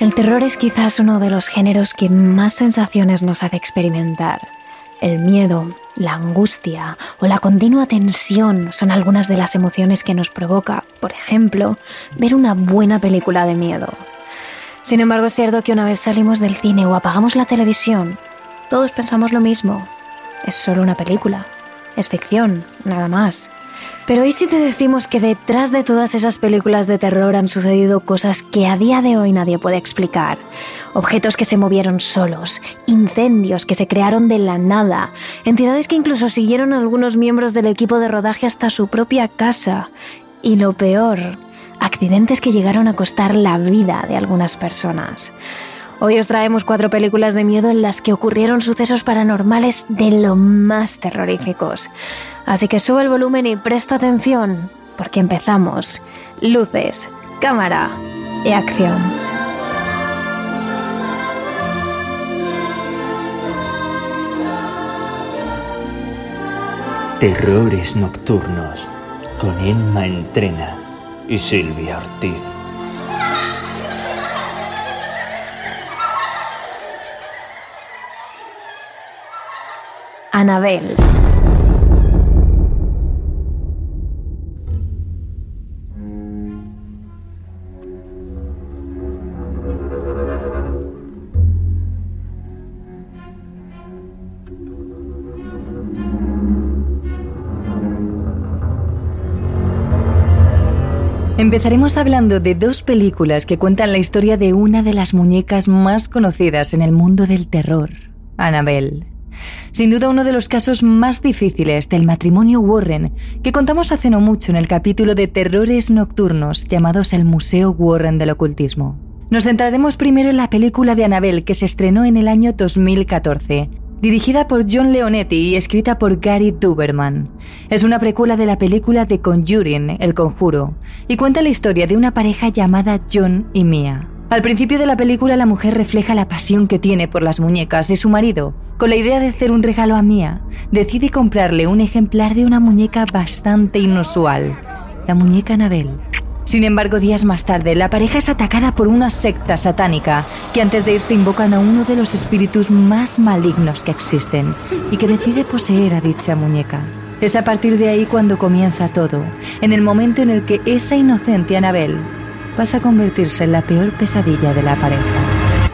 El terror es quizás uno de los géneros que más sensaciones nos hace experimentar. El miedo, la angustia o la continua tensión son algunas de las emociones que nos provoca, por ejemplo, ver una buena película de miedo. Sin embargo, es cierto que una vez salimos del cine o apagamos la televisión, todos pensamos lo mismo. Es solo una película. Es ficción, nada más. Pero ¿y si te decimos que detrás de todas esas películas de terror han sucedido cosas que a día de hoy nadie puede explicar? Objetos que se movieron solos, incendios que se crearon de la nada, entidades que incluso siguieron a algunos miembros del equipo de rodaje hasta su propia casa. Y lo peor, accidentes que llegaron a costar la vida de algunas personas. Hoy os traemos cuatro películas de miedo en las que ocurrieron sucesos paranormales de lo más terroríficos. Así que sube el volumen y presta atención, porque empezamos. Luces, cámara y acción. Terrores Nocturnos con Emma Entrena y Silvia Ortiz. Anabel. Empezaremos hablando de dos películas que cuentan la historia de una de las muñecas más conocidas en el mundo del terror, Annabelle. Sin duda uno de los casos más difíciles del matrimonio Warren, que contamos hace no mucho en el capítulo de Terrores Nocturnos llamados El Museo Warren del Ocultismo. Nos centraremos primero en la película de Annabelle que se estrenó en el año 2014 dirigida por John Leonetti y escrita por Gary Duberman. Es una precuela de la película The Conjuring, El Conjuro, y cuenta la historia de una pareja llamada John y Mia. Al principio de la película la mujer refleja la pasión que tiene por las muñecas y su marido, con la idea de hacer un regalo a Mia, decide comprarle un ejemplar de una muñeca bastante inusual, la muñeca Anabel. Sin embargo, días más tarde, la pareja es atacada por una secta satánica que antes de irse invocan a uno de los espíritus más malignos que existen y que decide poseer a dicha muñeca. Es a partir de ahí cuando comienza todo, en el momento en el que esa inocente Anabel pasa a convertirse en la peor pesadilla de la pareja.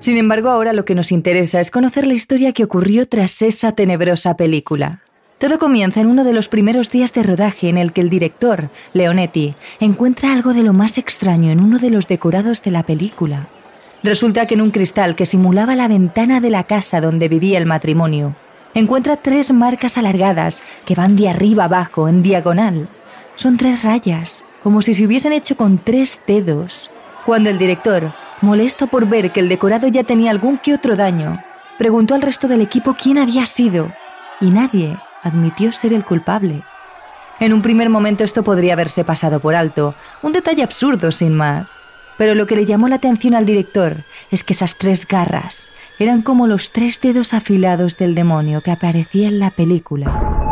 Sin embargo, ahora lo que nos interesa es conocer la historia que ocurrió tras esa tenebrosa película. Todo comienza en uno de los primeros días de rodaje en el que el director, Leonetti, encuentra algo de lo más extraño en uno de los decorados de la película. Resulta que en un cristal que simulaba la ventana de la casa donde vivía el matrimonio, encuentra tres marcas alargadas que van de arriba abajo en diagonal. Son tres rayas, como si se hubiesen hecho con tres dedos. Cuando el director, molesto por ver que el decorado ya tenía algún que otro daño, preguntó al resto del equipo quién había sido, y nadie admitió ser el culpable. En un primer momento esto podría haberse pasado por alto, un detalle absurdo sin más. Pero lo que le llamó la atención al director es que esas tres garras eran como los tres dedos afilados del demonio que aparecía en la película.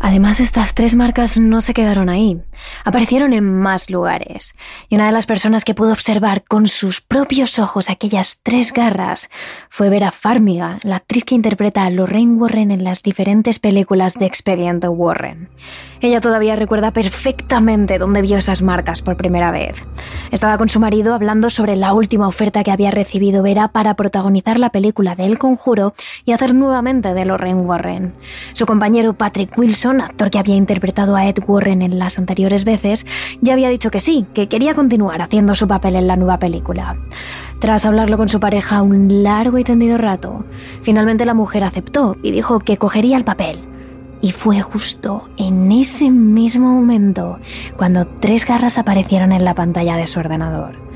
Además, estas tres marcas no se quedaron ahí, aparecieron en más lugares, y una de las personas que pudo observar con sus propios ojos aquellas tres garras fue Vera Farmiga, la actriz que interpreta a Lorraine Warren en las diferentes películas de Expediente Warren. Ella todavía recuerda perfectamente dónde vio esas marcas por primera vez. Estaba con su marido hablando sobre la última oferta que había recibido Vera para protagonizar la película de El Conjuro y hacer nuevamente de Lorraine Warren. Su compañero Patrick Wilson, actor que había interpretado a Ed Warren en las anteriores veces, ya había dicho que sí, que quería continuar haciendo su papel en la nueva película. Tras hablarlo con su pareja un largo y tendido rato, finalmente la mujer aceptó y dijo que cogería el papel y fue justo en ese mismo momento cuando tres garras aparecieron en la pantalla de su ordenador.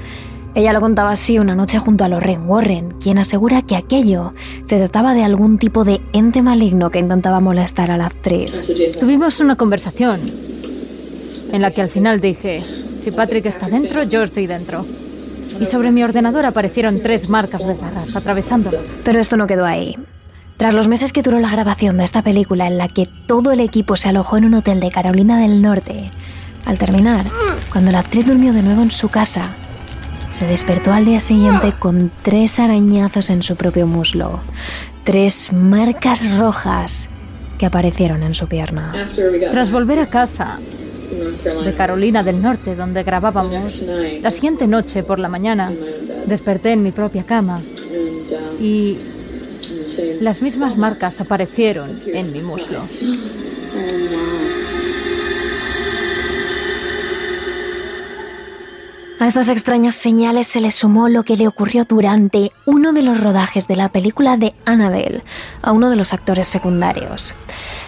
Ella lo contaba así una noche junto a Lorraine Warren, quien asegura que aquello se trataba de algún tipo de ente maligno que intentaba molestar a la actriz. Tuvimos una conversación en la que al final dije, si Patrick está dentro, yo estoy dentro. Y sobre mi ordenador aparecieron tres marcas de garras atravesándolo. Pero esto no quedó ahí. Tras los meses que duró la grabación de esta película en la que todo el equipo se alojó en un hotel de Carolina del Norte, al terminar, cuando la actriz durmió de nuevo en su casa, se despertó al día siguiente con tres arañazos en su propio muslo, tres marcas rojas que aparecieron en su pierna. Tras volver a casa de Carolina del Norte, donde grabábamos, la siguiente noche por la mañana desperté en mi propia cama y las mismas marcas aparecieron en mi muslo. A estas extrañas señales se le sumó lo que le ocurrió durante uno de los rodajes de la película de Annabelle a uno de los actores secundarios.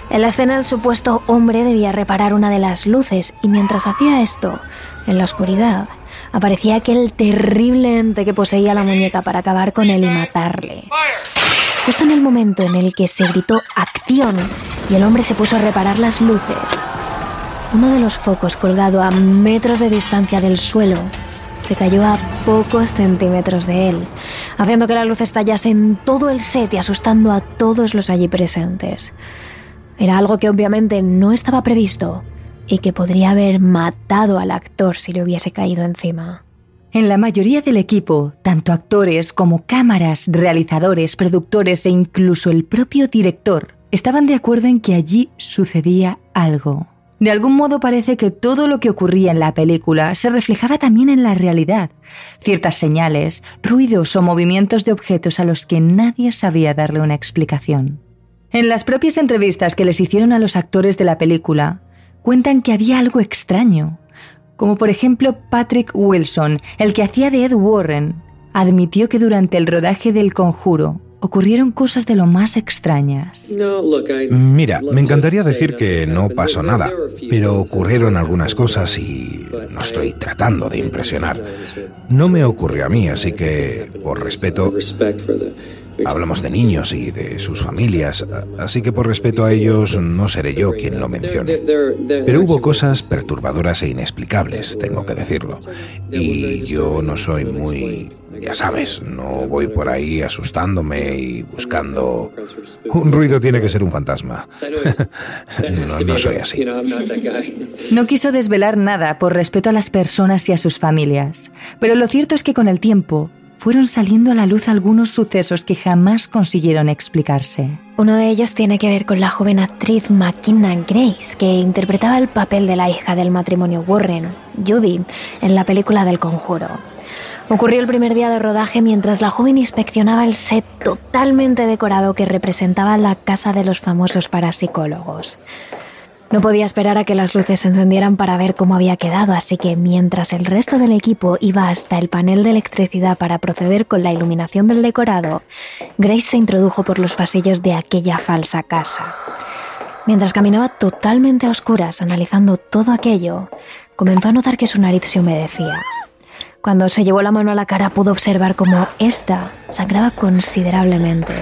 En la escena el supuesto hombre debía reparar una de las luces y mientras hacía esto, en la oscuridad, aparecía aquel terrible ente que poseía la muñeca para acabar con él y matarle. Justo en el momento en el que se gritó acción y el hombre se puso a reparar las luces, uno de los focos colgado a metros de distancia del suelo se cayó a pocos centímetros de él, haciendo que la luz estallase en todo el set y asustando a todos los allí presentes. Era algo que obviamente no estaba previsto y que podría haber matado al actor si le hubiese caído encima. En la mayoría del equipo, tanto actores como cámaras, realizadores, productores e incluso el propio director estaban de acuerdo en que allí sucedía algo. De algún modo parece que todo lo que ocurría en la película se reflejaba también en la realidad. Ciertas señales, ruidos o movimientos de objetos a los que nadie sabía darle una explicación. En las propias entrevistas que les hicieron a los actores de la película, cuentan que había algo extraño, como por ejemplo Patrick Wilson, el que hacía de Ed Warren, admitió que durante el rodaje del conjuro ocurrieron cosas de lo más extrañas. Mira, me encantaría decir que no pasó nada, pero ocurrieron algunas cosas y no estoy tratando de impresionar. No me ocurrió a mí, así que, por respeto, Hablamos de niños y de sus familias, así que por respeto a ellos no seré yo quien lo mencione. Pero hubo cosas perturbadoras e inexplicables, tengo que decirlo. Y yo no soy muy... Ya sabes, no voy por ahí asustándome y buscando... Un ruido tiene que ser un fantasma. no, soy así. No quiso desvelar nada por respeto a las personas y a sus familias, pero lo cierto es que con el tiempo fueron saliendo a la luz algunos sucesos que jamás consiguieron explicarse. Uno de ellos tiene que ver con la joven actriz McKinna Grace, que interpretaba el papel de la hija del matrimonio Warren, Judy, en la película del conjuro. Ocurrió el primer día de rodaje mientras la joven inspeccionaba el set totalmente decorado que representaba la casa de los famosos parapsicólogos. No podía esperar a que las luces se encendieran para ver cómo había quedado, así que mientras el resto del equipo iba hasta el panel de electricidad para proceder con la iluminación del decorado, Grace se introdujo por los pasillos de aquella falsa casa. Mientras caminaba totalmente a oscuras analizando todo aquello, comenzó a notar que su nariz se humedecía. Cuando se llevó la mano a la cara pudo observar cómo ésta sangraba considerablemente.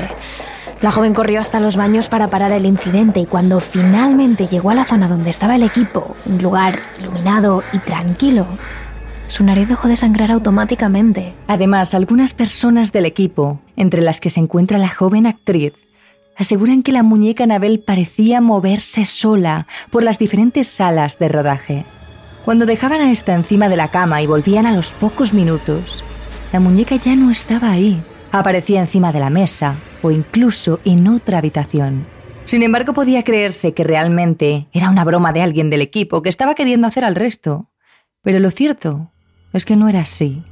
La joven corrió hasta los baños para parar el incidente y cuando finalmente llegó a la zona donde estaba el equipo, un lugar iluminado y tranquilo, su nariz dejó de sangrar automáticamente. Además, algunas personas del equipo, entre las que se encuentra la joven actriz, aseguran que la muñeca Anabel parecía moverse sola por las diferentes salas de rodaje. Cuando dejaban a esta encima de la cama y volvían a los pocos minutos, la muñeca ya no estaba ahí. Aparecía encima de la mesa o incluso en otra habitación. Sin embargo, podía creerse que realmente era una broma de alguien del equipo que estaba queriendo hacer al resto. Pero lo cierto es que no era así.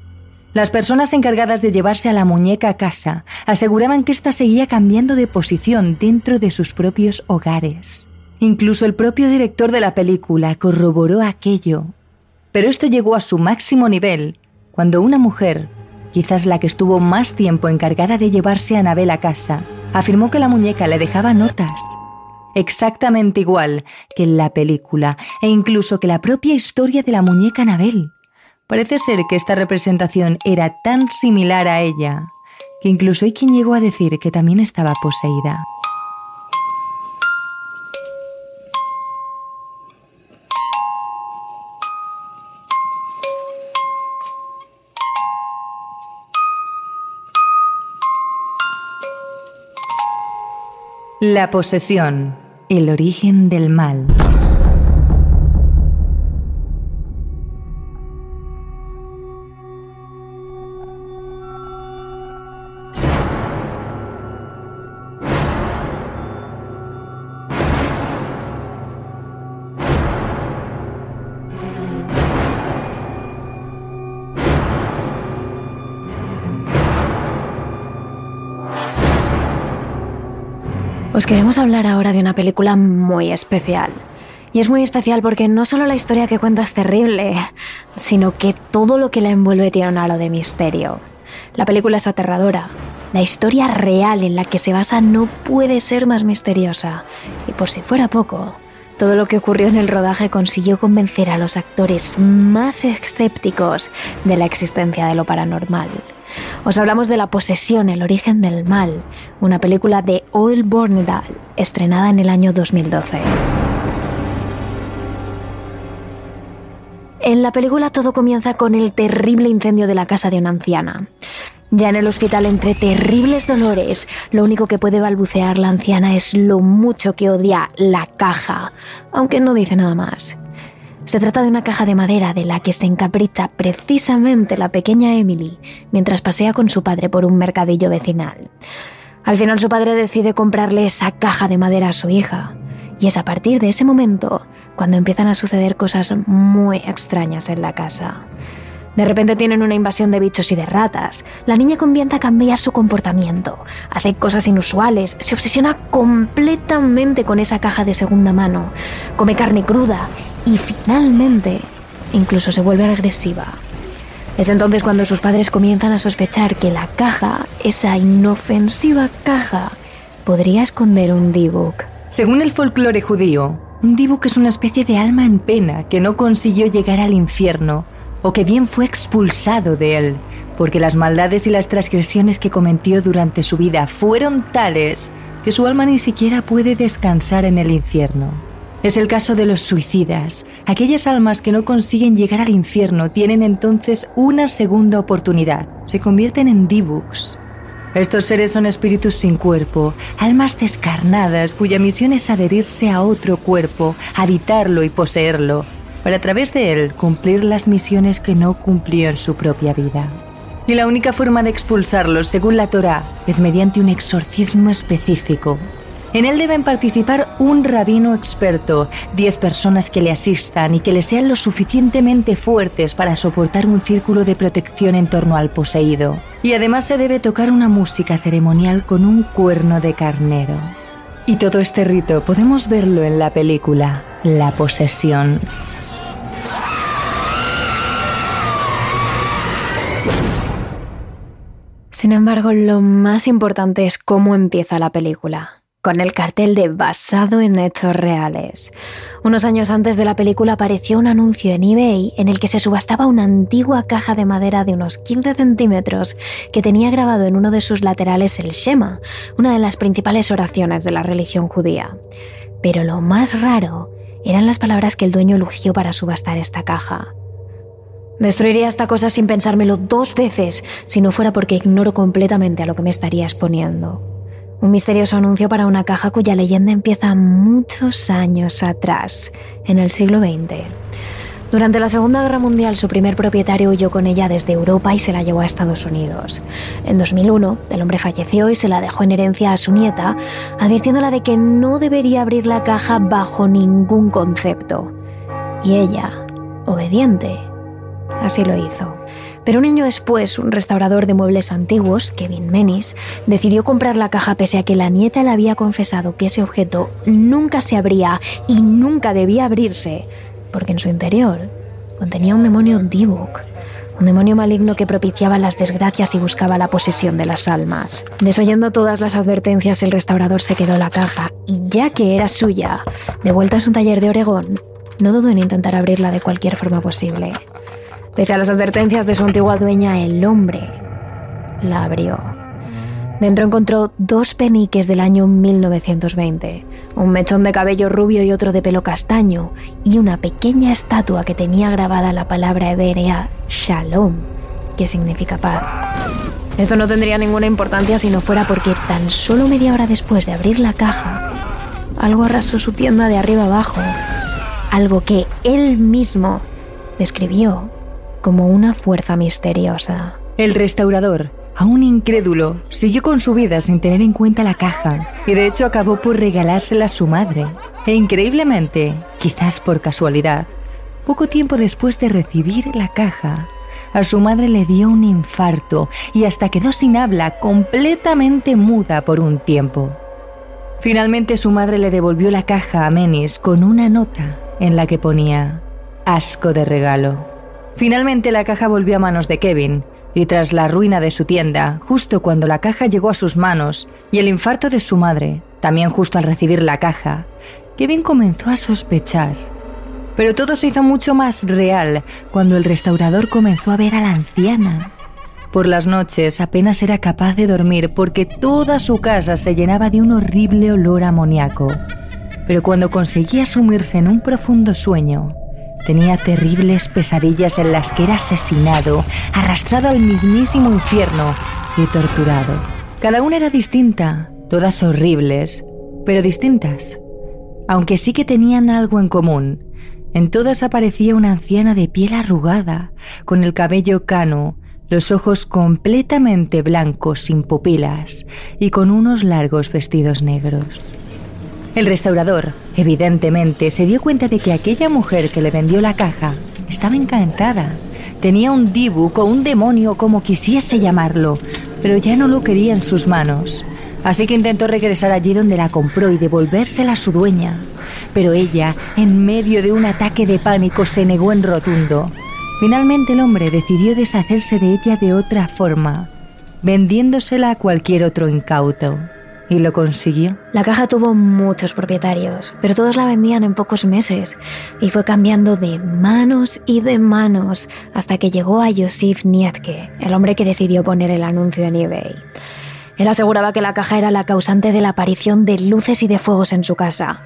Las personas encargadas de llevarse a la muñeca a casa aseguraban que ésta seguía cambiando de posición dentro de sus propios hogares. Incluso el propio director de la película corroboró aquello. Pero esto llegó a su máximo nivel cuando una mujer quizás la que estuvo más tiempo encargada de llevarse a Anabel a casa, afirmó que la muñeca le dejaba notas, exactamente igual que en la película e incluso que la propia historia de la muñeca Anabel. Parece ser que esta representación era tan similar a ella que incluso hay quien llegó a decir que también estaba poseída. La posesión, el origen del mal. Queremos hablar ahora de una película muy especial. Y es muy especial porque no solo la historia que cuenta es terrible, sino que todo lo que la envuelve tiene un halo de misterio. La película es aterradora. La historia real en la que se basa no puede ser más misteriosa. Y por si fuera poco, todo lo que ocurrió en el rodaje consiguió convencer a los actores más escépticos de la existencia de lo paranormal. Os hablamos de La posesión, el origen del mal, una película de Oil Bornedal, estrenada en el año 2012. En la película todo comienza con el terrible incendio de la casa de una anciana. Ya en el hospital, entre terribles dolores, lo único que puede balbucear la anciana es lo mucho que odia la caja, aunque no dice nada más. Se trata de una caja de madera de la que se encapricha precisamente la pequeña Emily mientras pasea con su padre por un mercadillo vecinal. Al final su padre decide comprarle esa caja de madera a su hija y es a partir de ese momento cuando empiezan a suceder cosas muy extrañas en la casa. De repente tienen una invasión de bichos y de ratas. La niña comienza a cambiar su comportamiento, hace cosas inusuales, se obsesiona completamente con esa caja de segunda mano, come carne cruda y finalmente incluso se vuelve agresiva. Es entonces cuando sus padres comienzan a sospechar que la caja, esa inofensiva caja, podría esconder un Dibuk. Según el folclore judío, un Dibuk es una especie de alma en pena que no consiguió llegar al infierno o que bien fue expulsado de él, porque las maldades y las transgresiones que cometió durante su vida fueron tales que su alma ni siquiera puede descansar en el infierno. Es el caso de los suicidas. Aquellas almas que no consiguen llegar al infierno tienen entonces una segunda oportunidad. Se convierten en dibuks. Estos seres son espíritus sin cuerpo, almas descarnadas cuya misión es adherirse a otro cuerpo, habitarlo y poseerlo, para a través de él cumplir las misiones que no cumplió en su propia vida. Y la única forma de expulsarlos, según la Torá, es mediante un exorcismo específico, en él deben participar un rabino experto, diez personas que le asistan y que le sean lo suficientemente fuertes para soportar un círculo de protección en torno al poseído. Y además se debe tocar una música ceremonial con un cuerno de carnero. Y todo este rito podemos verlo en la película La posesión. Sin embargo, lo más importante es cómo empieza la película con el cartel de basado en hechos reales. Unos años antes de la película apareció un anuncio en eBay en el que se subastaba una antigua caja de madera de unos 15 centímetros que tenía grabado en uno de sus laterales el Shema, una de las principales oraciones de la religión judía. Pero lo más raro eran las palabras que el dueño elogió para subastar esta caja. Destruiría esta cosa sin pensármelo dos veces si no fuera porque ignoro completamente a lo que me estaría exponiendo. Un misterioso anuncio para una caja cuya leyenda empieza muchos años atrás, en el siglo XX. Durante la Segunda Guerra Mundial, su primer propietario huyó con ella desde Europa y se la llevó a Estados Unidos. En 2001, el hombre falleció y se la dejó en herencia a su nieta, advirtiéndola de que no debería abrir la caja bajo ningún concepto. Y ella, obediente, así lo hizo. Pero un año después, un restaurador de muebles antiguos, Kevin Menis, decidió comprar la caja pese a que la nieta le había confesado que ese objeto nunca se abría y nunca debía abrirse, porque en su interior contenía un demonio Dibuk, un demonio maligno que propiciaba las desgracias y buscaba la posesión de las almas. Desoyendo todas las advertencias, el restaurador se quedó la caja y ya que era suya, de vuelta a su taller de Oregón, no dudó en intentar abrirla de cualquier forma posible. Pese a las advertencias de su antigua dueña, el hombre la abrió. Dentro encontró dos peniques del año 1920, un mechón de cabello rubio y otro de pelo castaño, y una pequeña estatua que tenía grabada la palabra hebrea Shalom, que significa paz. Esto no tendría ninguna importancia si no fuera porque tan solo media hora después de abrir la caja, algo arrasó su tienda de arriba abajo, algo que él mismo describió como una fuerza misteriosa. El restaurador, aún incrédulo, siguió con su vida sin tener en cuenta la caja y de hecho acabó por regalársela a su madre. E increíblemente, quizás por casualidad, poco tiempo después de recibir la caja, a su madre le dio un infarto y hasta quedó sin habla, completamente muda por un tiempo. Finalmente su madre le devolvió la caja a Menis con una nota en la que ponía asco de regalo. Finalmente la caja volvió a manos de Kevin, y tras la ruina de su tienda, justo cuando la caja llegó a sus manos, y el infarto de su madre, también justo al recibir la caja, Kevin comenzó a sospechar. Pero todo se hizo mucho más real cuando el restaurador comenzó a ver a la anciana. Por las noches apenas era capaz de dormir porque toda su casa se llenaba de un horrible olor amoníaco. Pero cuando conseguía sumirse en un profundo sueño, Tenía terribles pesadillas en las que era asesinado, arrastrado al mismísimo infierno y torturado. Cada una era distinta, todas horribles, pero distintas. Aunque sí que tenían algo en común. En todas aparecía una anciana de piel arrugada, con el cabello cano, los ojos completamente blancos sin pupilas y con unos largos vestidos negros. El restaurador, evidentemente, se dio cuenta de que aquella mujer que le vendió la caja estaba encantada. Tenía un dibu o un demonio, como quisiese llamarlo, pero ya no lo quería en sus manos. Así que intentó regresar allí donde la compró y devolvérsela a su dueña. Pero ella, en medio de un ataque de pánico, se negó en rotundo. Finalmente el hombre decidió deshacerse de ella de otra forma, vendiéndosela a cualquier otro incauto. ¿Y lo consiguió? La caja tuvo muchos propietarios, pero todos la vendían en pocos meses y fue cambiando de manos y de manos hasta que llegó a Josif Nietke, el hombre que decidió poner el anuncio en eBay. Él aseguraba que la caja era la causante de la aparición de luces y de fuegos en su casa.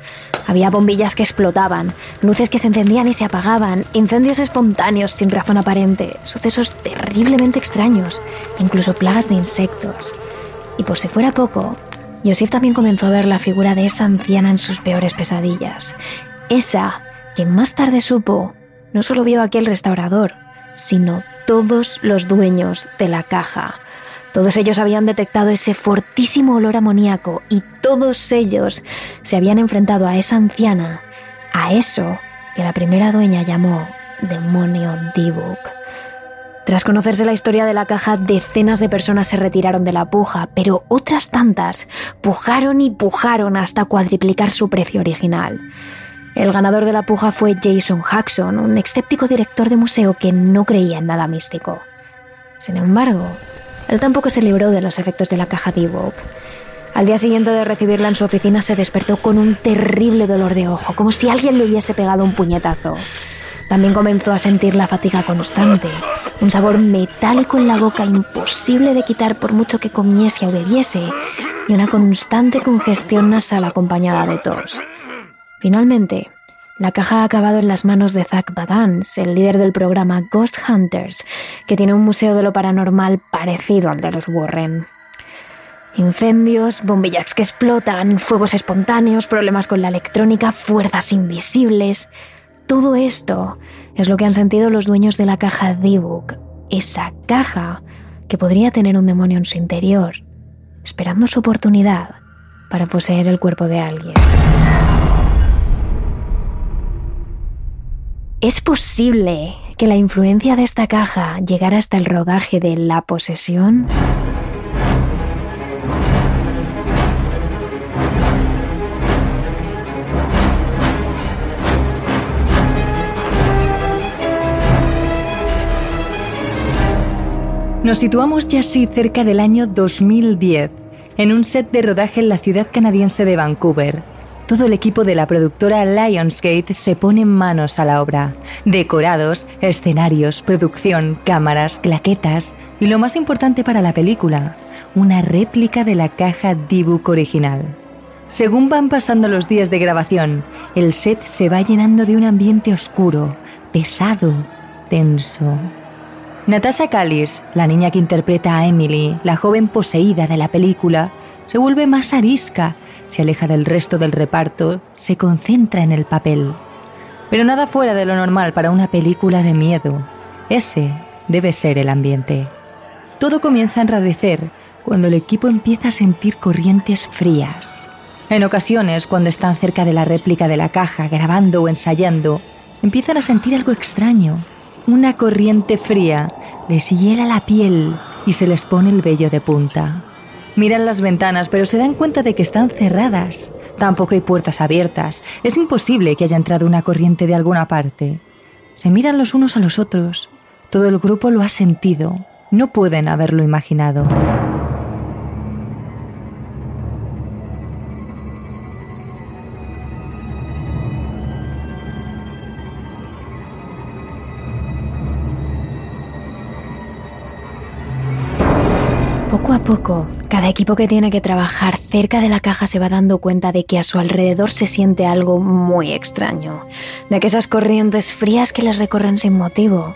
Había bombillas que explotaban, luces que se encendían y se apagaban, incendios espontáneos sin razón aparente, sucesos terriblemente extraños, incluso plagas de insectos. Y por si fuera poco, Yosif también comenzó a ver la figura de esa anciana en sus peores pesadillas. Esa que más tarde supo no solo vio aquel restaurador, sino todos los dueños de la caja. Todos ellos habían detectado ese fortísimo olor amoníaco y todos ellos se habían enfrentado a esa anciana, a eso que la primera dueña llamó demonio Dibuk. Tras conocerse la historia de la caja, decenas de personas se retiraron de la puja, pero otras tantas pujaron y pujaron hasta cuadriplicar su precio original. El ganador de la puja fue Jason Jackson, un escéptico director de museo que no creía en nada místico. Sin embargo, él tampoco se libró de los efectos de la caja de Evoke. Al día siguiente de recibirla en su oficina se despertó con un terrible dolor de ojo, como si alguien le hubiese pegado un puñetazo. También comenzó a sentir la fatiga constante, un sabor metálico en la boca imposible de quitar por mucho que comiese o bebiese, y una constante congestión nasal acompañada de tos. Finalmente, la caja ha acabado en las manos de Zach Bagans, el líder del programa Ghost Hunters, que tiene un museo de lo paranormal parecido al de los Warren. Incendios, bombillas que explotan, fuegos espontáneos, problemas con la electrónica, fuerzas invisibles. Todo esto es lo que han sentido los dueños de la caja D-Book, esa caja que podría tener un demonio en su interior, esperando su oportunidad para poseer el cuerpo de alguien. ¿Es posible que la influencia de esta caja llegara hasta el rodaje de La posesión? Nos situamos ya así cerca del año 2010, en un set de rodaje en la ciudad canadiense de Vancouver. todo el equipo de la productora Lionsgate se pone manos a la obra. Decorados, escenarios, producción, cámaras, claquetas y lo más importante para la película, una réplica de la caja D-Book original. Según van pasando los días de grabación, el set se va llenando de un ambiente oscuro, pesado, tenso. Natasha Callis, la niña que interpreta a Emily, la joven poseída de la película, se vuelve más arisca, se aleja del resto del reparto, se concentra en el papel. Pero nada fuera de lo normal para una película de miedo. Ese debe ser el ambiente. Todo comienza a enrarecer cuando el equipo empieza a sentir corrientes frías. En ocasiones, cuando están cerca de la réplica de la caja, grabando o ensayando, empiezan a sentir algo extraño, una corriente fría les hiela la piel y se les pone el vello de punta. Miran las ventanas, pero se dan cuenta de que están cerradas. Tampoco hay puertas abiertas. Es imposible que haya entrado una corriente de alguna parte. Se miran los unos a los otros. Todo el grupo lo ha sentido. No pueden haberlo imaginado. Poco a poco, cada equipo que tiene que trabajar cerca de la caja se va dando cuenta de que a su alrededor se siente algo muy extraño, de que esas corrientes frías que les recorren sin motivo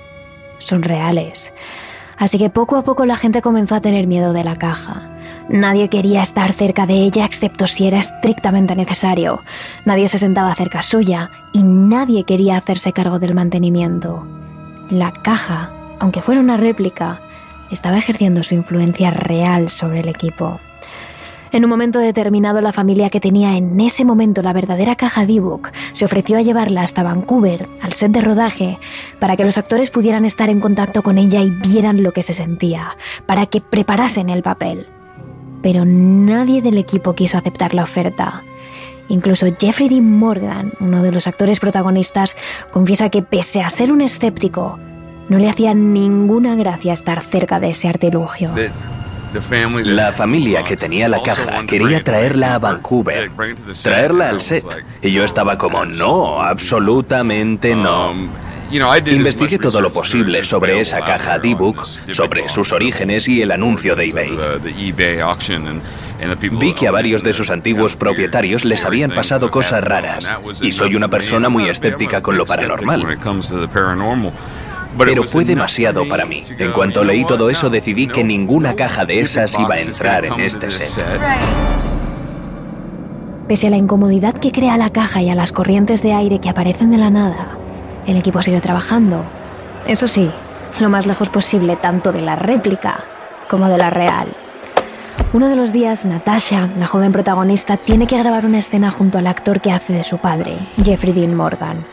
son reales. Así que poco a poco la gente comenzó a tener miedo de la caja. Nadie quería estar cerca de ella excepto si era estrictamente necesario. Nadie se sentaba cerca suya y nadie quería hacerse cargo del mantenimiento. La caja, aunque fuera una réplica, estaba ejerciendo su influencia real sobre el equipo. En un momento determinado, la familia que tenía en ese momento la verdadera caja D-Book se ofreció a llevarla hasta Vancouver, al set de rodaje, para que los actores pudieran estar en contacto con ella y vieran lo que se sentía, para que preparasen el papel. Pero nadie del equipo quiso aceptar la oferta. Incluso Jeffrey Dean Morgan, uno de los actores protagonistas, confiesa que pese a ser un escéptico, no le hacía ninguna gracia estar cerca de ese artilugio. La familia que tenía la caja quería traerla a Vancouver, traerla al set. Y yo estaba como, no, absolutamente no. Investigué todo lo posible sobre esa caja D-Book, sobre sus orígenes y el anuncio de eBay. Vi que a varios de sus antiguos propietarios les habían pasado cosas raras, y soy una persona muy escéptica con lo paranormal. Pero fue demasiado para mí. En cuanto leí todo eso, decidí que ninguna caja de esas iba a entrar en este set. Pese a la incomodidad que crea la caja y a las corrientes de aire que aparecen de la nada, el equipo sigue trabajando. Eso sí, lo más lejos posible tanto de la réplica como de la real. Uno de los días, Natasha, la joven protagonista, tiene que grabar una escena junto al actor que hace de su padre, Jeffrey Dean Morgan.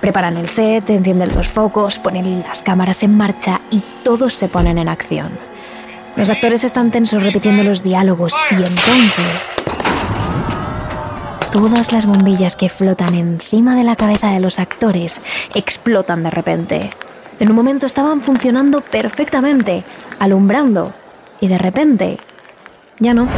Preparan el set, encienden los focos, ponen las cámaras en marcha y todos se ponen en acción. Los actores están tensos repitiendo los diálogos y entonces... Todas las bombillas que flotan encima de la cabeza de los actores explotan de repente. En un momento estaban funcionando perfectamente, alumbrando, y de repente ya no.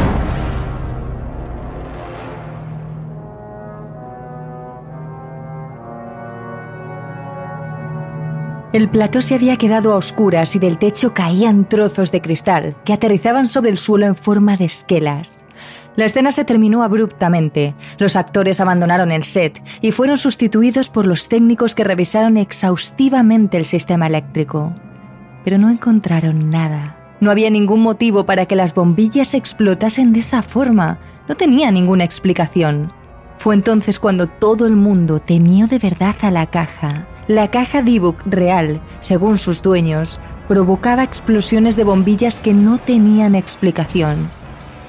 El plató se había quedado a oscuras y del techo caían trozos de cristal que aterrizaban sobre el suelo en forma de esquelas. La escena se terminó abruptamente. Los actores abandonaron el set y fueron sustituidos por los técnicos que revisaron exhaustivamente el sistema eléctrico. Pero no encontraron nada. No había ningún motivo para que las bombillas explotasen de esa forma. No tenía ninguna explicación. Fue entonces cuando todo el mundo temió de verdad a la caja la caja D-Book real, según sus dueños, provocaba explosiones de bombillas que no tenían explicación.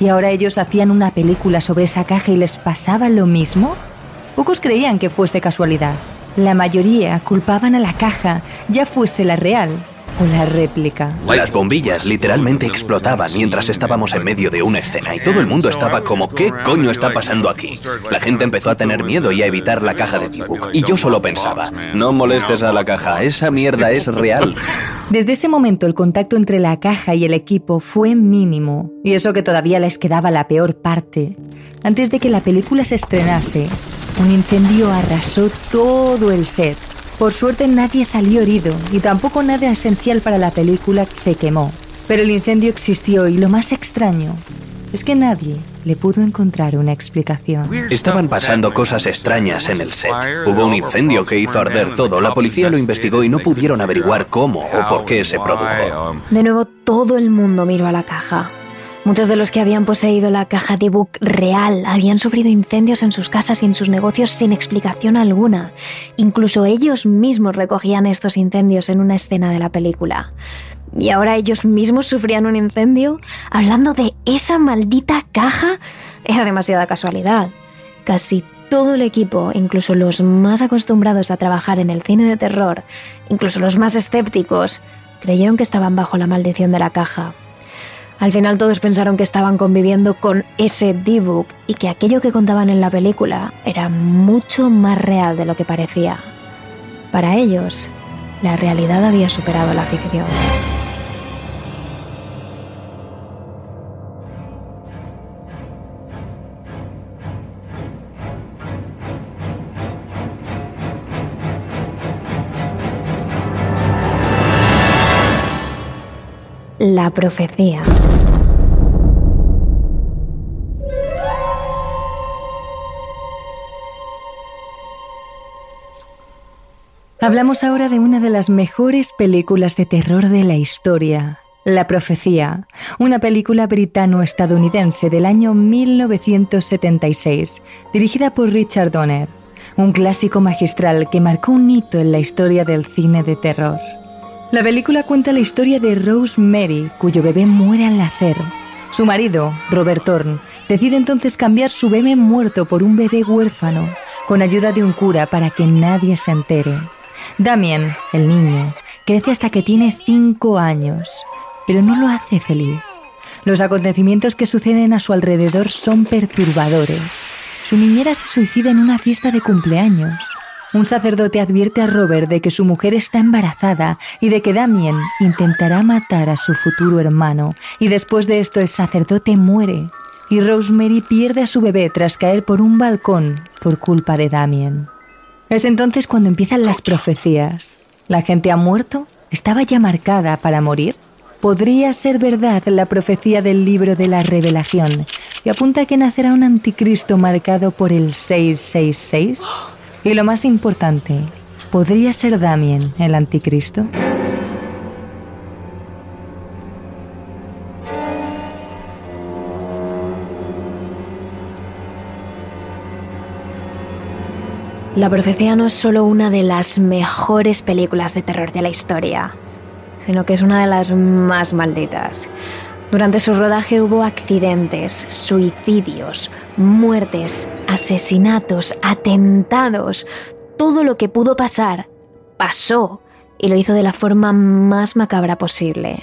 ¿Y ahora ellos hacían una película sobre esa caja y les pasaba lo mismo? Pocos creían que fuese casualidad. La mayoría culpaban a la caja, ya fuese la real o la réplica. Las bombillas literalmente explotaban mientras estábamos en medio de una escena y todo el mundo estaba como, ¿qué coño está pasando aquí? La gente empezó a tener miedo y a evitar la caja de D-Book. Y yo solo pensaba, no molestes a la caja, esa mierda es real. Desde ese momento el contacto entre la caja y el equipo fue mínimo, y eso que todavía les quedaba la peor parte. Antes de que la película se estrenase, un incendio arrasó todo el set. Por suerte nadie salió herido y tampoco nada esencial para la película se quemó. Pero el incendio existió y lo más extraño es que nadie le pudo encontrar una explicación. Estaban pasando cosas extrañas en el set. Hubo un incendio que hizo arder todo. La policía lo investigó y no pudieron averiguar cómo o por qué se produjo. De nuevo, todo el mundo miró a la caja. Muchos de los que habían poseído la caja de book real habían sufrido incendios en sus casas y en sus negocios sin explicación alguna. Incluso ellos mismos recogían estos incendios en una escena de la película. Y ahora ellos mismos sufrían un incendio hablando de esa maldita caja. Era demasiada casualidad. Casi todo el equipo, incluso los más acostumbrados a trabajar en el cine de terror, incluso los más escépticos, creyeron que estaban bajo la maldición de la caja. Al final todos pensaron que estaban conviviendo con ese D-Book y que aquello que contaban en la película era mucho más real de lo que parecía. Para ellos, la realidad había superado la ficción. La profecía. Hablamos ahora de una de las mejores películas de terror de la historia, La Profecía, una película britano-estadounidense del año 1976, dirigida por Richard Donner, un clásico magistral que marcó un hito en la historia del cine de terror. La película cuenta la historia de Rose Mary, cuyo bebé muere al nacer. Su marido, Robert Thorne, decide entonces cambiar su bebé muerto por un bebé huérfano, con ayuda de un cura para que nadie se entere. Damien, el niño, crece hasta que tiene cinco años, pero no lo hace feliz. Los acontecimientos que suceden a su alrededor son perturbadores. Su niñera se suicida en una fiesta de cumpleaños. Un sacerdote advierte a Robert de que su mujer está embarazada y de que Damien intentará matar a su futuro hermano. Y después de esto el sacerdote muere y Rosemary pierde a su bebé tras caer por un balcón por culpa de Damien. Es entonces cuando empiezan las profecías. ¿La gente ha muerto? ¿Estaba ya marcada para morir? ¿Podría ser verdad la profecía del libro de la revelación que apunta a que nacerá un anticristo marcado por el 666? Y lo más importante, ¿podría ser Damien el anticristo? La profecía no es solo una de las mejores películas de terror de la historia, sino que es una de las más malditas. Durante su rodaje hubo accidentes, suicidios, muertes, asesinatos, atentados. Todo lo que pudo pasar, pasó y lo hizo de la forma más macabra posible.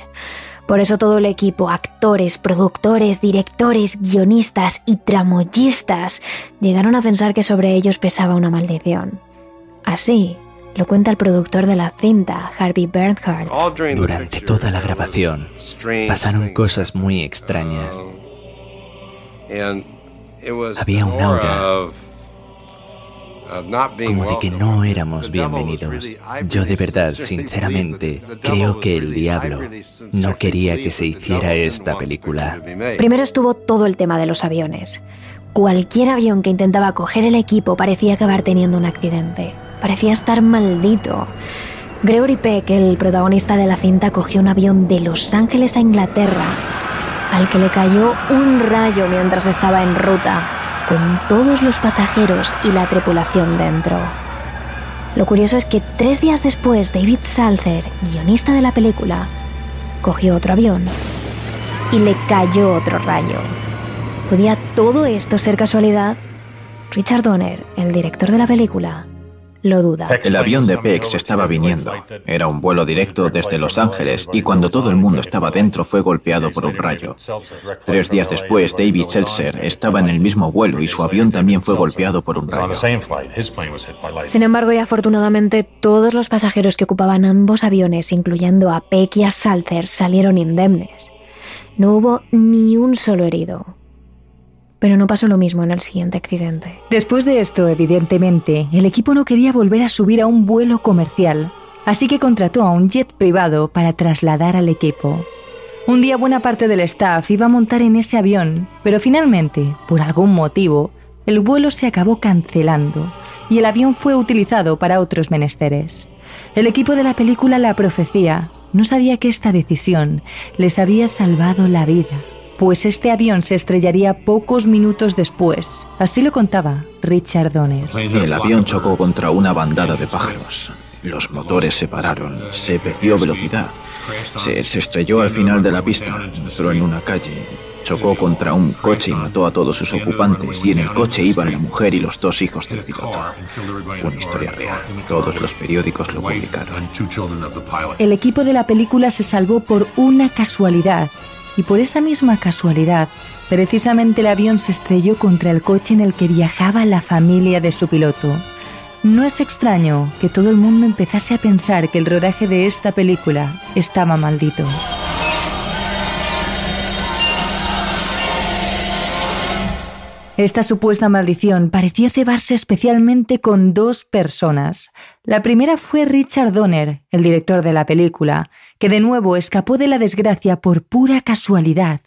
Por eso todo el equipo, actores, productores, directores, guionistas y tramoyistas, llegaron a pensar que sobre ellos pesaba una maldición. Así, lo cuenta el productor de la cinta, Harvey Bernhardt. Durante toda la grabación pasaron cosas muy extrañas. Había un aura como de que no éramos bienvenidos. Yo de verdad, sinceramente, creo que el diablo no quería que se hiciera esta película. Primero estuvo todo el tema de los aviones. Cualquier avión que intentaba coger el equipo parecía acabar teniendo un accidente parecía estar maldito. Gregory Peck, el protagonista de la cinta, cogió un avión de Los Ángeles a Inglaterra, al que le cayó un rayo mientras estaba en ruta, con todos los pasajeros y la tripulación dentro. Lo curioso es que tres días después, David Salzer, guionista de la película, cogió otro avión y le cayó otro rayo. ¿Podía todo esto ser casualidad? Richard Donner, el director de la película, lo duda. El avión de Pex estaba viniendo. Era un vuelo directo desde Los Ángeles y cuando todo el mundo estaba dentro fue golpeado por un rayo. Tres días después, David Seltzer estaba en el mismo vuelo y su avión también fue golpeado por un rayo. Sin embargo, y afortunadamente, todos los pasajeros que ocupaban ambos aviones, incluyendo a Peck y a Salzer, salieron indemnes. No hubo ni un solo herido. Pero no pasó lo mismo en el siguiente accidente. Después de esto, evidentemente, el equipo no quería volver a subir a un vuelo comercial, así que contrató a un jet privado para trasladar al equipo. Un día buena parte del staff iba a montar en ese avión, pero finalmente, por algún motivo, el vuelo se acabó cancelando y el avión fue utilizado para otros menesteres. El equipo de la película La Profecía no sabía que esta decisión les había salvado la vida, pues este avión se estrellaría pocos minutos después. Así lo contaba Richard Donner. El avión chocó contra una bandada de pájaros. Los motores se pararon, se perdió velocidad. Se, estrelló al final de la pista, entró en una calle, chocó contra un coche y mató a todos sus ocupantes y en el coche iban la mujer y los dos hijos del piloto. Una historia real. Todos los periódicos lo publicaron. El equipo de la película se salvó por una casualidad y por esa misma casualidad, precisamente el avión se estrelló contra el coche en el que viajaba la familia de su piloto. No es extraño que todo el mundo empezase a pensar que el rodaje de esta película estaba maldito. Esta supuesta maldición pareció cebarse especialmente con dos personas. La primera fue Richard Donner, el director de la película, que de nuevo escapó de la desgracia por pura casualidad.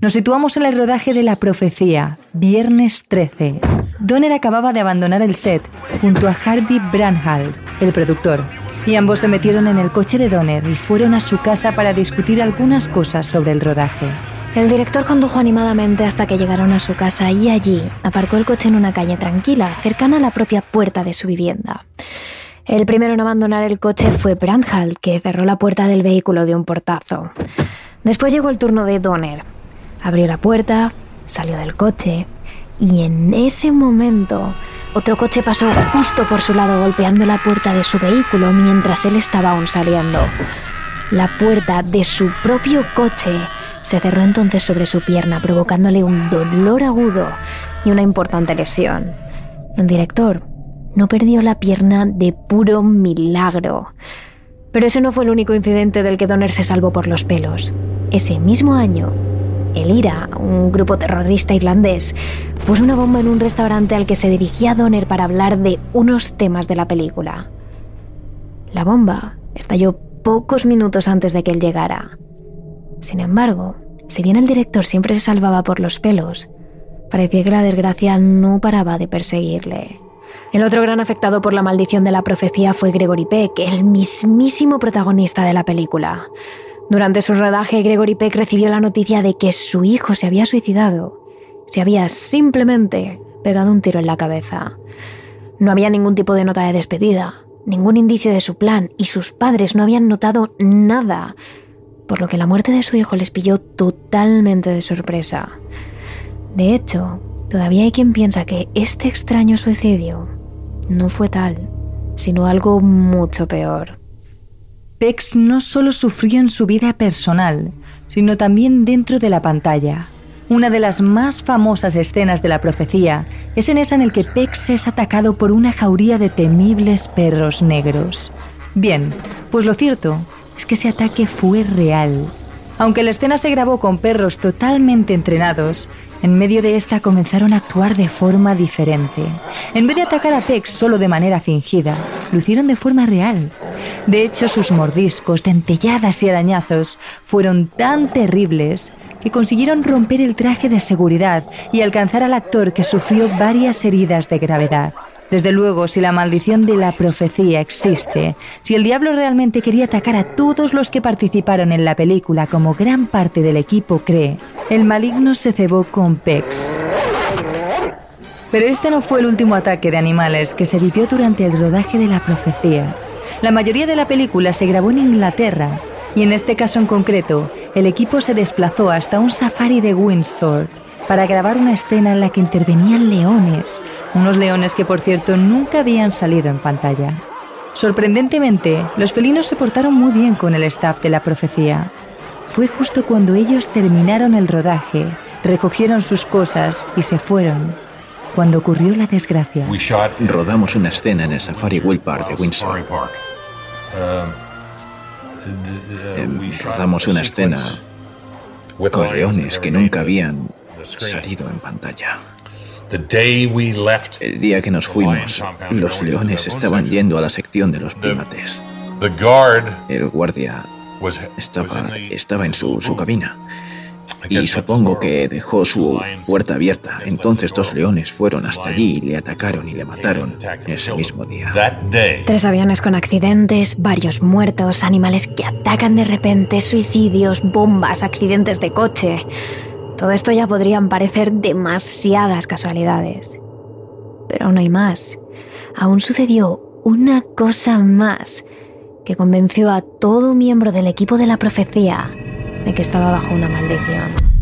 Nos situamos en el rodaje de La Profecía, viernes 13. Donner acababa de abandonar el set junto a Harvey Branhall, el productor, y ambos se metieron en el coche de Donner y fueron a su casa para discutir algunas cosas sobre el rodaje. El director condujo animadamente hasta que llegaron a su casa y allí aparcó el coche en una calle tranquila, cercana a la propia puerta de su vivienda. El primero en abandonar el coche fue Branhall, que cerró la puerta del vehículo de un portazo. Después llegó el turno de Donner, Abrió la puerta, salió del coche y en ese momento otro coche pasó justo por su lado golpeando la puerta de su vehículo mientras él estaba aún saliendo. La puerta de su propio coche se cerró entonces sobre su pierna provocándole un dolor agudo y una importante lesión. El director no perdió la pierna de puro milagro. Pero ese no fue el único incidente del que Donner se salvó por los pelos. Ese mismo año, el IRA, un grupo terrorista irlandés, puso una bomba en un restaurante al que se dirigía Donner para hablar de unos temas de la película. La bomba estalló pocos minutos antes de que él llegara. Sin embargo, si bien el director siempre se salvaba por los pelos, parecía que la desgracia no paraba de perseguirle. El otro gran afectado por la maldición de la profecía fue Gregory Peck, el mismísimo protagonista de la película. Durante su rodaje, Gregory Peck recibió la noticia de que su hijo se había suicidado. Se había simplemente pegado un tiro en la cabeza. No había ningún tipo de nota de despedida, ningún indicio de su plan, y sus padres no habían notado nada, por lo que la muerte de su hijo les pilló totalmente de sorpresa. De hecho, todavía hay quien piensa que este extraño suicidio no fue tal, sino algo mucho peor. Pex no solo sufrió en su vida personal, sino también dentro de la pantalla. Una de las más famosas escenas de la profecía es en esa en el que Pex es atacado por una jauría de temibles perros negros. Bien, pues lo cierto es que ese ataque fue real. Aunque la escena se grabó con perros totalmente entrenados, en medio de esta comenzaron a actuar de forma diferente. En vez de atacar a Pex solo de manera fingida, lo hicieron de forma real. De hecho, sus mordiscos, dentelladas y arañazos fueron tan terribles que consiguieron romper el traje de seguridad y alcanzar al actor que sufrió varias heridas de gravedad. Desde luego, si la maldición de la profecía existe, si el diablo realmente quería atacar a todos los que participaron en la película como gran parte del equipo cree, el maligno se cebó con Pex. Pero este no fue el último ataque de animales que se vivió durante el rodaje de la profecía. La mayoría de la película se grabó en Inglaterra y en este caso en concreto, el equipo se desplazó hasta un safari de Windsor para grabar una escena en la que intervenían leones, unos leones que por cierto nunca habían salido en pantalla. Sorprendentemente, los felinos se portaron muy bien con el staff de la profecía. Fue justo cuando ellos terminaron el rodaje, recogieron sus cosas y se fueron, cuando ocurrió la desgracia. Rodamos una escena en el Safari Will Park de Windsor. Em, rodamos una escena con leones que nunca habían salido en pantalla. El día que nos fuimos, los leones estaban yendo a la sección de los primates. El guardia estaba, estaba en su, su cabina y supongo que dejó su puerta abierta. Entonces dos leones fueron hasta allí y le atacaron y le mataron ese mismo día. Tres aviones con accidentes, varios muertos, animales que atacan de repente, suicidios, bombas, accidentes de coche. Todo esto ya podrían parecer demasiadas casualidades. Pero no hay más. Aún sucedió una cosa más que convenció a todo miembro del equipo de la profecía de que estaba bajo una maldición.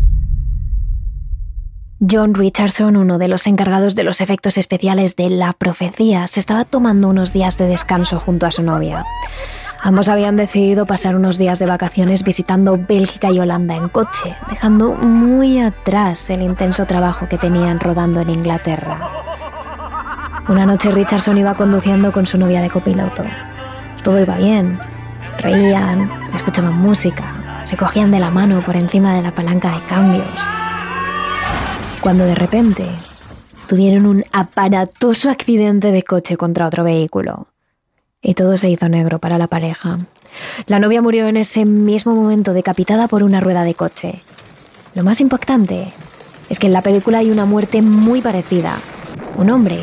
John Richardson, uno de los encargados de los efectos especiales de La Profecía, se estaba tomando unos días de descanso junto a su novia. Ambos habían decidido pasar unos días de vacaciones visitando Bélgica y Holanda en coche, dejando muy atrás el intenso trabajo que tenían rodando en Inglaterra. Una noche Richardson iba conduciendo con su novia de copiloto. Todo iba bien. Reían, escuchaban música, se cogían de la mano por encima de la palanca de cambios. Cuando de repente tuvieron un aparatoso accidente de coche contra otro vehículo y todo se hizo negro para la pareja. La novia murió en ese mismo momento decapitada por una rueda de coche. Lo más impactante es que en la película hay una muerte muy parecida. Un hombre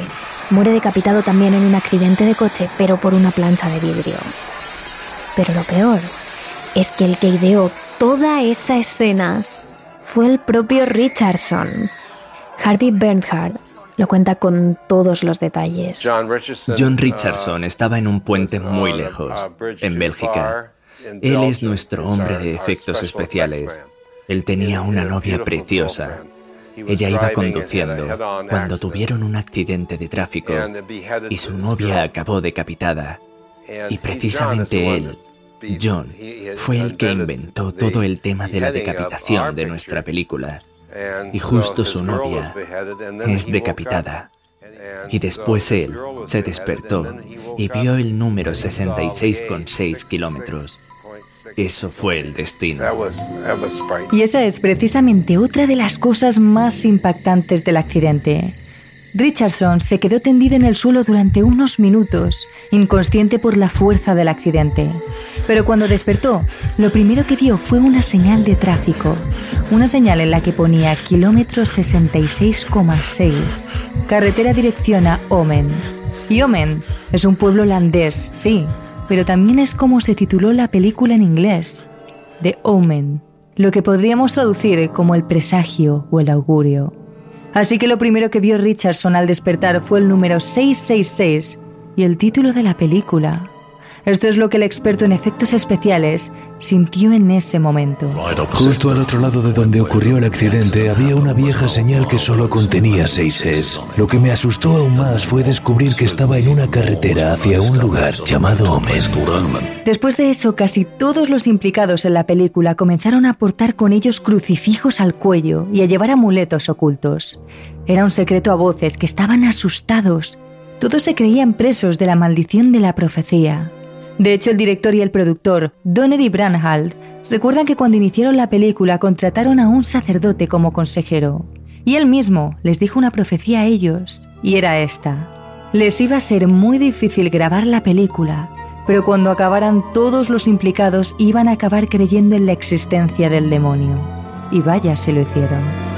muere decapitado también en un accidente de coche, pero por una plancha de vidrio. Pero lo peor es que el que ideó toda esa escena fue el propio Richardson. Harvey Bernhardt lo cuenta con todos los detalles. John Richardson estaba en un puente muy lejos, en Bélgica. Él es nuestro hombre de efectos especiales. Él tenía una novia preciosa. Ella iba conduciendo cuando tuvieron un accidente de tráfico y su novia acabó decapitada. Y precisamente él, John, fue el que inventó todo el tema de la decapitación de nuestra película y justo su novia es decapitada. Y después él se despertó y vio el número 66,6 kilómetros. Eso fue el destino. Y esa es precisamente otra de las cosas más impactantes del accidente. Richardson se quedó tendido en el suelo durante unos minutos, inconsciente por la fuerza del accidente. Pero cuando despertó, lo primero que vio fue una señal de tráfico, una señal en la que ponía kilómetro 66,6, carretera dirección a Omen. Y Omen es un pueblo holandés, sí, pero también es como se tituló la película en inglés, The Omen, lo que podríamos traducir como el presagio o el augurio. Así que lo primero que vio Richardson al despertar fue el número 666 y el título de la película, esto es lo que el experto en efectos especiales sintió en ese momento. Justo al otro lado de donde ocurrió el accidente había una vieja señal que solo contenía seis es. Lo que me asustó aún más fue descubrir que estaba en una carretera hacia un lugar llamado Omen. Después de eso, casi todos los implicados en la película comenzaron a portar con ellos crucifijos al cuello y a llevar amuletos ocultos. Era un secreto a voces que estaban asustados. Todos se creían presos de la maldición de la profecía. De hecho, el director y el productor, Donner y Branhald, recuerdan que cuando iniciaron la película contrataron a un sacerdote como consejero. Y él mismo les dijo una profecía a ellos, y era esta. Les iba a ser muy difícil grabar la película, pero cuando acabaran todos los implicados iban a acabar creyendo en la existencia del demonio. Y vaya, se lo hicieron.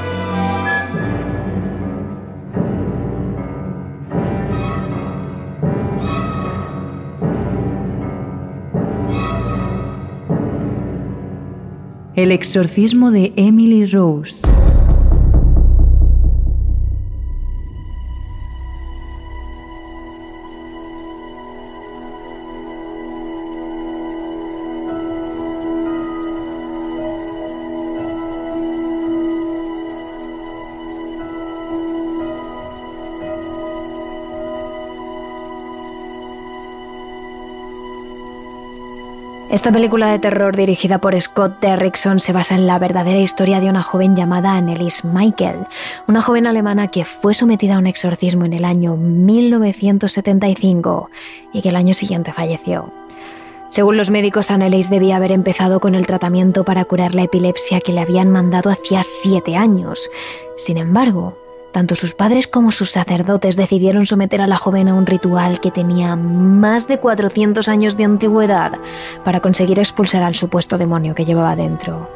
El exorcismo de Emily Rose. Esta película de terror dirigida por Scott Derrickson se basa en la verdadera historia de una joven llamada Annelies Michael, una joven alemana que fue sometida a un exorcismo en el año 1975 y que el año siguiente falleció. Según los médicos, Annelies debía haber empezado con el tratamiento para curar la epilepsia que le habían mandado hacía siete años. Sin embargo, tanto sus padres como sus sacerdotes decidieron someter a la joven a un ritual que tenía más de 400 años de antigüedad para conseguir expulsar al supuesto demonio que llevaba dentro.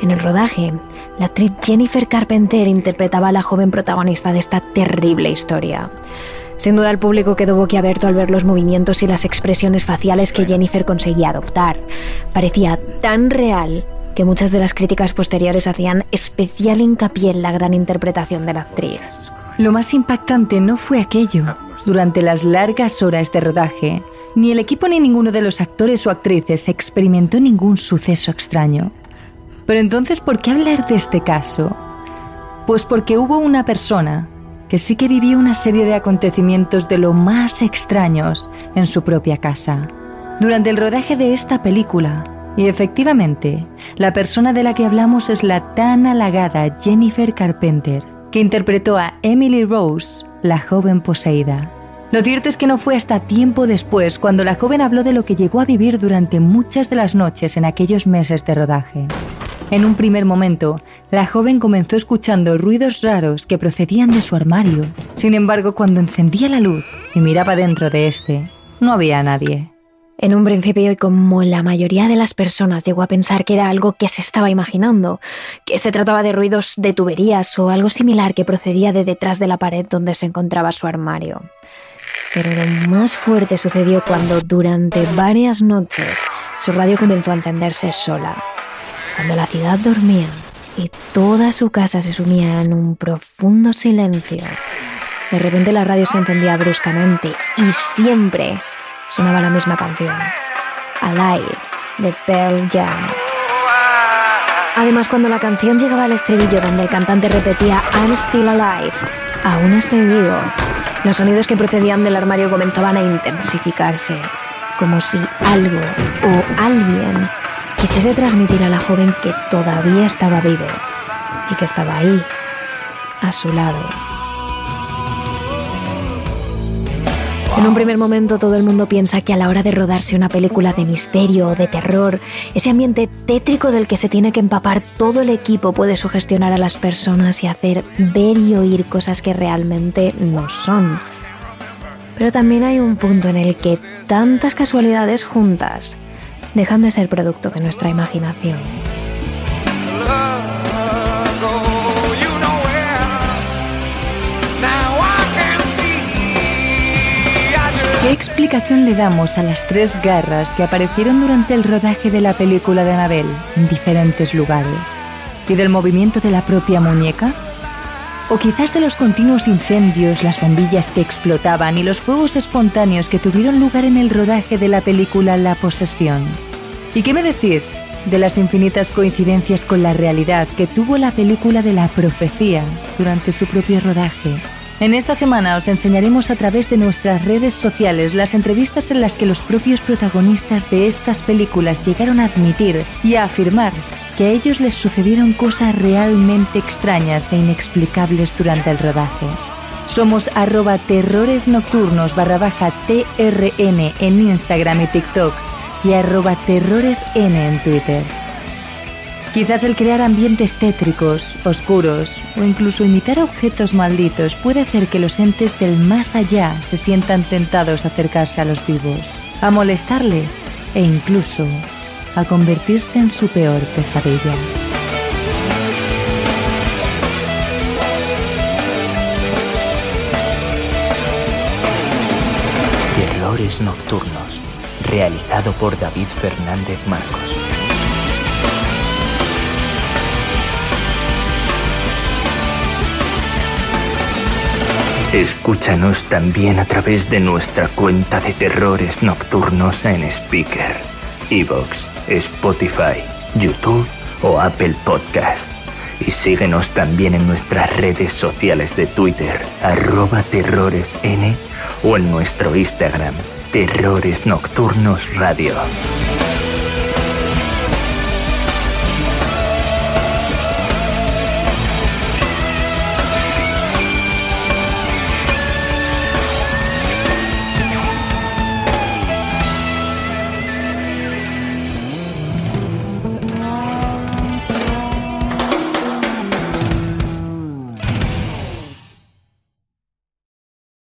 En el rodaje, la actriz Jennifer Carpenter interpretaba a la joven protagonista de esta terrible historia. Sin duda el público quedó boquiabierto al ver los movimientos y las expresiones faciales que Jennifer conseguía adoptar. Parecía tan real muchas de las críticas posteriores hacían especial hincapié en la gran interpretación de la actriz. Lo más impactante no fue aquello. Durante las largas horas de rodaje, ni el equipo ni ninguno de los actores o actrices experimentó ningún suceso extraño. Pero entonces, ¿por qué hablar de este caso? Pues porque hubo una persona que sí que vivió una serie de acontecimientos de lo más extraños en su propia casa. Durante el rodaje de esta película, y efectivamente, la persona de la que hablamos es la tan halagada Jennifer Carpenter, que interpretó a Emily Rose, la joven poseída. Lo cierto es que no fue hasta tiempo después cuando la joven habló de lo que llegó a vivir durante muchas de las noches en aquellos meses de rodaje. En un primer momento, la joven comenzó escuchando ruidos raros que procedían de su armario. Sin embargo, cuando encendía la luz y miraba dentro de este, no había nadie. En un principio, y como la mayoría de las personas llegó a pensar que era algo que se estaba imaginando, que se trataba de ruidos de tuberías o algo similar que procedía de detrás de la pared donde se encontraba su armario. Pero lo más fuerte sucedió cuando durante varias noches su radio comenzó a encenderse sola cuando la ciudad dormía y toda su casa se sumía en un profundo silencio, de repente la radio se encendía bruscamente y siempre sonaba la misma canción, Alive, de Pearl Jam. Además, cuando la canción llegaba al estribillo donde el cantante repetía I'm still alive, aún estoy vivo, los sonidos que procedían del armario comenzaban a intensificarse, como si algo o alguien quisiese transmitir a la joven que todavía estaba vivo y que estaba ahí, a su lado. En un primer momento todo el mundo piensa que a la hora de rodarse una película de misterio o de terror, ese ambiente tétrico del que se tiene que empapar todo el equipo puede sugestionar a las personas y hacer ver y oír cosas que realmente no son. Pero también hay un punto en el que tantas casualidades juntas dejan de ser producto de nuestra imaginación. ¿Qué explicación le damos a las tres garras que aparecieron durante el rodaje de la película de Anabel en diferentes lugares? ¿Y del movimiento de la propia muñeca? O quizás de los continuos incendios, las bombillas que explotaban y los fuegos espontáneos que tuvieron lugar en el rodaje de la película La Posesión. ¿Y qué me decís de las infinitas coincidencias con la realidad que tuvo la película de la profecía durante su propio rodaje? En esta semana os enseñaremos a través de nuestras redes sociales las entrevistas en las que los propios protagonistas de estas películas llegaron a admitir y a afirmar que a ellos les sucedieron cosas realmente extrañas e inexplicables durante el rodaje. Somos arroba terrores nocturnos barra baja TRN en Instagram y TikTok y arroba terroresn en Twitter. Quizás el crear ambientes tétricos, oscuros o incluso imitar objetos malditos puede hacer que los entes del más allá se sientan tentados a acercarse a los vivos, a molestarles e incluso a convertirse en su peor pesadilla. Terrores nocturnos, realizado por David Fernández Marcos. Escúchanos también a través de nuestra cuenta de terrores nocturnos en Speaker, Evox, Spotify, YouTube o Apple Podcast. Y síguenos también en nuestras redes sociales de Twitter, arroba terroresn o en nuestro Instagram, Terrores Nocturnos Radio.